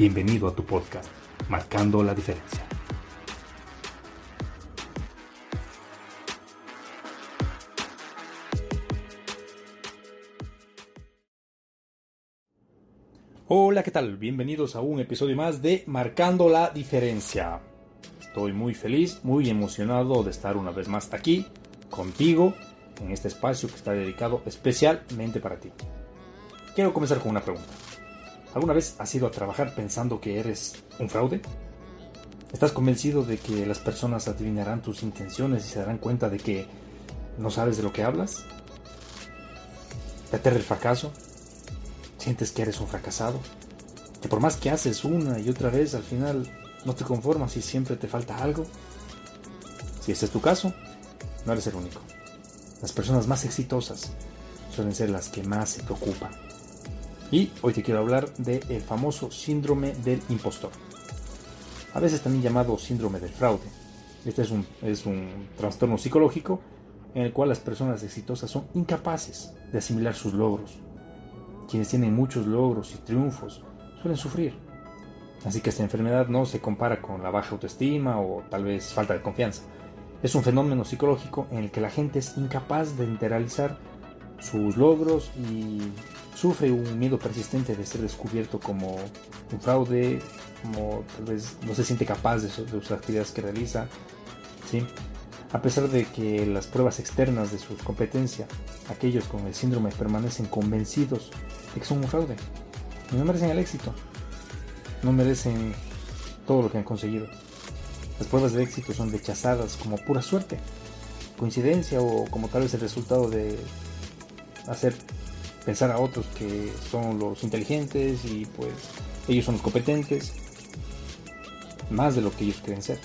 Bienvenido a tu podcast, Marcando la Diferencia. Hola, ¿qué tal? Bienvenidos a un episodio más de Marcando la Diferencia. Estoy muy feliz, muy emocionado de estar una vez más aquí, contigo, en este espacio que está dedicado especialmente para ti. Quiero comenzar con una pregunta. ¿Alguna vez has ido a trabajar pensando que eres un fraude? ¿Estás convencido de que las personas adivinarán tus intenciones y se darán cuenta de que no sabes de lo que hablas? ¿Te aterra el fracaso? ¿Sientes que eres un fracasado? ¿Que por más que haces una y otra vez al final no te conformas y siempre te falta algo? Si este es tu caso, no eres el único. Las personas más exitosas suelen ser las que más se preocupan y hoy te quiero hablar del famoso síndrome del impostor. A veces también llamado síndrome del fraude. Este es un, es un trastorno psicológico en el cual las personas exitosas son incapaces de asimilar sus logros. Quienes tienen muchos logros y triunfos suelen sufrir. Así que esta enfermedad no se compara con la baja autoestima o tal vez falta de confianza. Es un fenómeno psicológico en el que la gente es incapaz de internalizar sus logros y sufre un miedo persistente de ser descubierto como un fraude, como tal vez no se siente capaz de, sus actividades que realiza, ¿sí? A pesar de que las pruebas externas de su competencia, aquellos con el síndrome permanecen convencidos de que son un fraude y no merecen el éxito, no merecen todo lo que han conseguido. Las pruebas de éxito son rechazadas como pura suerte, coincidencia o como tal vez el resultado de hacer pensar a otros que son los inteligentes y pues ellos son los competentes, más de lo que ellos creen ser.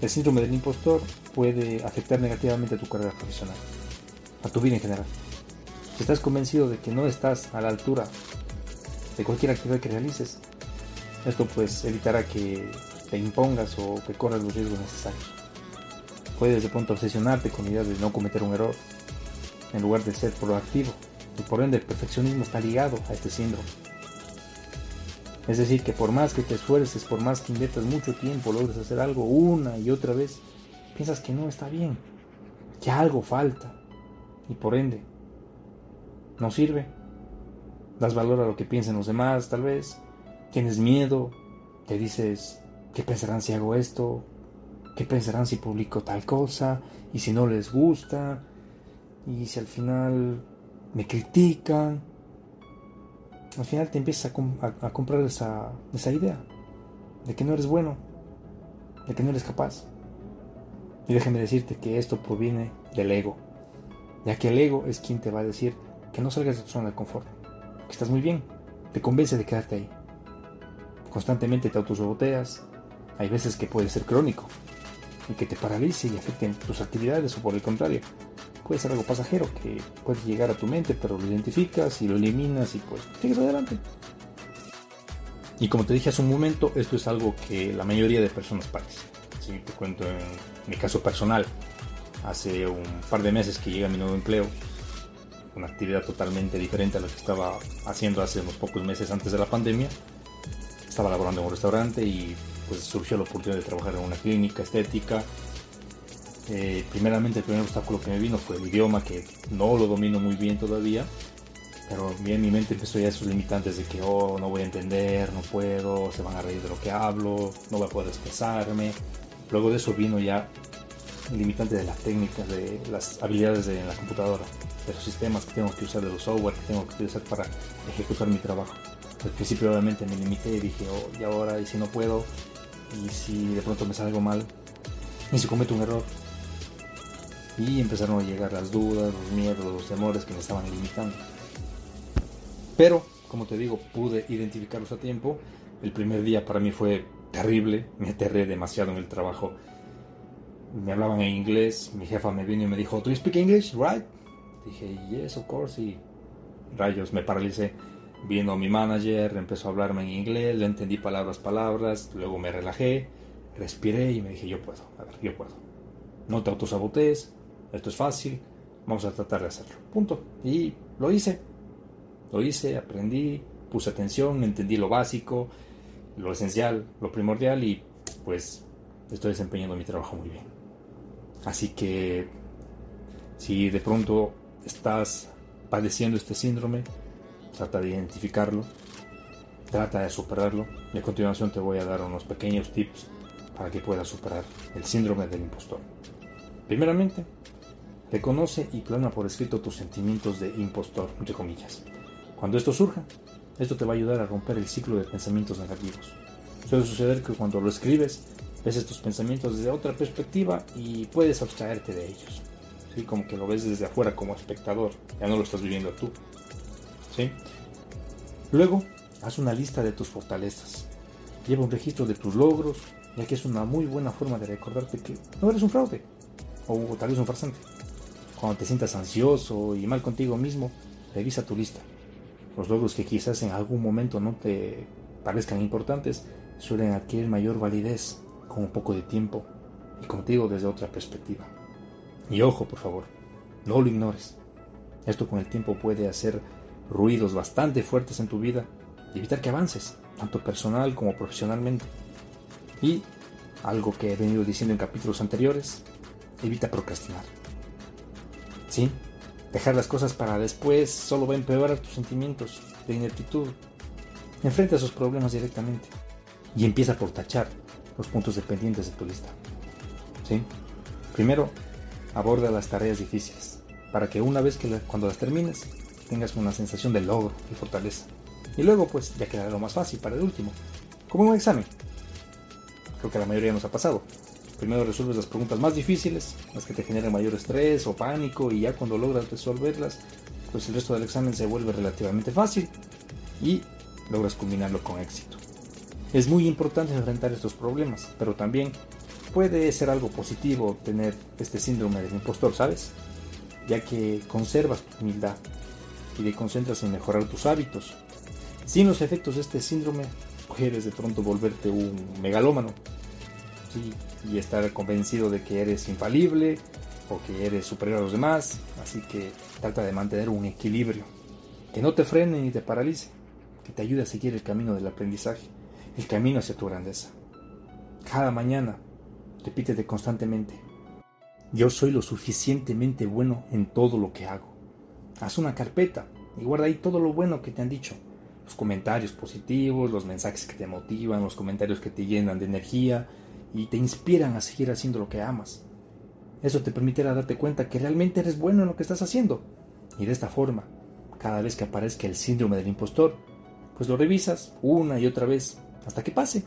El síndrome del impostor puede afectar negativamente a tu carrera profesional, a tu vida en general. Si estás convencido de que no estás a la altura de cualquier actividad que realices, esto pues evitará que te impongas o que corras los riesgos necesarios. Puedes de pronto obsesionarte con la idea de no cometer un error, en lugar de ser proactivo y por ende el perfeccionismo está ligado a este síndrome. Es decir, que por más que te esfuerces, por más que inviertas mucho tiempo, logres hacer algo una y otra vez, piensas que no está bien, que algo falta y por ende no sirve. Das valor a lo que piensen los demás, tal vez. Tienes miedo, te dices, ¿qué pensarán si hago esto? ¿Qué pensarán si publico tal cosa? ¿Y si no les gusta? ¿Y si al final me critican. Al final te empiezas a, comprar esa, idea de que no eres bueno, de que no eres capaz. Y déjame decirte que esto proviene del ego, ya que el ego es quien te va a decir que no salgas de tu zona de confort, que estás muy bien, te convence de quedarte ahí. Constantemente te autosaboteas, hay veces que puede ser crónico y que te paralice y afecte tus actividades o por el contrario, puede ser algo pasajero que puede llegar a tu mente, pero lo identificas y lo eliminas y pues sigues adelante. Y como te dije hace un momento, esto es algo que la mayoría de personas padecen. Si te cuento en mi caso personal, hace un par de meses que llega mi nuevo empleo, una actividad totalmente diferente a la que estaba haciendo hace unos pocos meses antes de la pandemia. Estaba laborando en un restaurante y pues surgió la oportunidad de trabajar en una clínica estética eh, primeramente el primer obstáculo que me vino fue el idioma, que no lo domino muy bien todavía. Pero en mi mente empezó ya esos limitantes de que, oh, no voy a entender, no puedo, se van a reír de lo que hablo, no voy a poder expresarme. Luego de eso vino ya el limitante de las técnicas, de las habilidades de la computadora, de los sistemas que tengo que usar, de los software que tengo que utilizar para ejecutar mi trabajo. Al principio obviamente me limité y dije, oh, y ahora, y si no puedo, y si de pronto me sale algo mal, y si cometo un error. Y empezaron a llegar las dudas, los miedos, los temores que me estaban limitando. Pero, como te digo, pude identificarlos a tiempo. El primer día para mí fue terrible, me aterré demasiado en el trabajo. Me hablaban en inglés, mi jefa me vino y me dijo, ¿Do you speak English, right? Dije, yes, of course, y rayos, me paralicé. Vino mi manager, empezó a hablarme en inglés, le entendí palabras, palabras, luego me relajé, respiré y me dije, yo puedo, a ver, yo puedo. No te autosabotees, esto es fácil, vamos a tratar de hacerlo. Punto. Y lo hice. Lo hice, aprendí, puse atención, entendí lo básico, lo esencial, lo primordial y pues estoy desempeñando mi trabajo muy bien. Así que si de pronto estás padeciendo este síndrome, trata de identificarlo, trata de superarlo y a continuación te voy a dar unos pequeños tips para que puedas superar el síndrome del impostor. Primeramente, reconoce y plana por escrito tus sentimientos de impostor, entre comillas. Cuando esto surja, esto te va a ayudar a romper el ciclo de pensamientos negativos. Suele suceder que cuando lo escribes, ves estos pensamientos desde otra perspectiva y puedes abstraerte de ellos. ¿Sí? Como que lo ves desde afuera como espectador, ya no lo estás viviendo tú. ¿Sí? Luego, haz una lista de tus fortalezas. Lleva un registro de tus logros, ya que es una muy buena forma de recordarte que no eres un fraude, o tal vez un farsante. Cuando te sientas ansioso y mal contigo mismo, revisa tu lista los logros que quizás en algún momento no te parezcan importantes suelen adquirir mayor validez con un poco de tiempo y contigo desde otra perspectiva. Y ojo, por favor, no lo ignores. Esto con el tiempo puede hacer ruidos bastante fuertes en tu vida y evitar que avances, tanto personal como profesionalmente. Y algo que he venido diciendo en capítulos anteriores, evita procrastinar. ¿Sí? Dejar las cosas para después solo va a empeorar tus sentimientos de ineptitud. Enfrenta esos problemas directamente y empieza por tachar los puntos dependientes de tu lista. ¿Sí? Primero, aborda las tareas difíciles para que una vez que cuando las termines tengas una sensación de logro y fortaleza. Y luego pues ya quedará lo más fácil para el último, como un examen. Creo que la mayoría nos ha pasado. Primero resuelves las preguntas más difíciles, las que te generan mayor estrés o pánico, y ya cuando logras resolverlas, pues el resto del examen se vuelve relativamente fácil y logras culminarlo con éxito. Es muy importante enfrentar estos problemas, pero también puede ser algo positivo tener este síndrome del impostor, ¿sabes? Ya que conservas tu humildad y te concentras en mejorar tus hábitos. Sin los efectos de este síndrome, puedes de pronto volverte un megalómano. Sí, y estar convencido de que eres infalible o que eres superior a los demás. Así que trata de mantener un equilibrio. Que no te frene ni te paralice. Que te ayude a seguir el camino del aprendizaje. El camino hacia tu grandeza. Cada mañana repítete constantemente. Yo soy lo suficientemente bueno en todo lo que hago. Haz una carpeta y guarda ahí todo lo bueno que te han dicho. Los comentarios positivos, los mensajes que te motivan, los comentarios que te llenan de energía, y te inspiran a seguir haciendo lo que amas. Eso te permitirá darte cuenta que realmente eres bueno en lo que estás haciendo. Y de esta forma, cada vez que aparezca el síndrome del impostor, pues lo revisas una y otra vez hasta que pase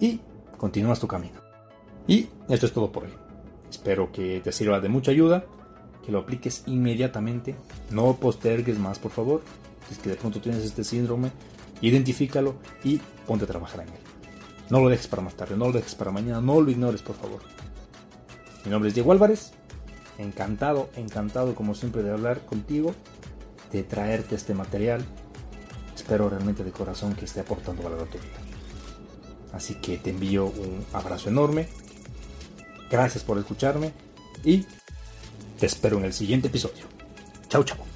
y continúas tu camino. Y esto es todo por hoy. Espero que te sirva de mucha ayuda, que lo apliques inmediatamente, no postergues más por favor. Si es que de pronto tienes este síndrome, identifícalo y ponte a trabajar en él. No lo dejes para más tarde, no lo dejes para mañana, no lo ignores, por favor. Mi nombre es Diego Álvarez. Encantado, encantado como siempre de hablar contigo, de traerte este material. Espero realmente de corazón que esté aportando valor a tu vida. Así que te envío un abrazo enorme. Gracias por escucharme y te espero en el siguiente episodio. Chao, chao.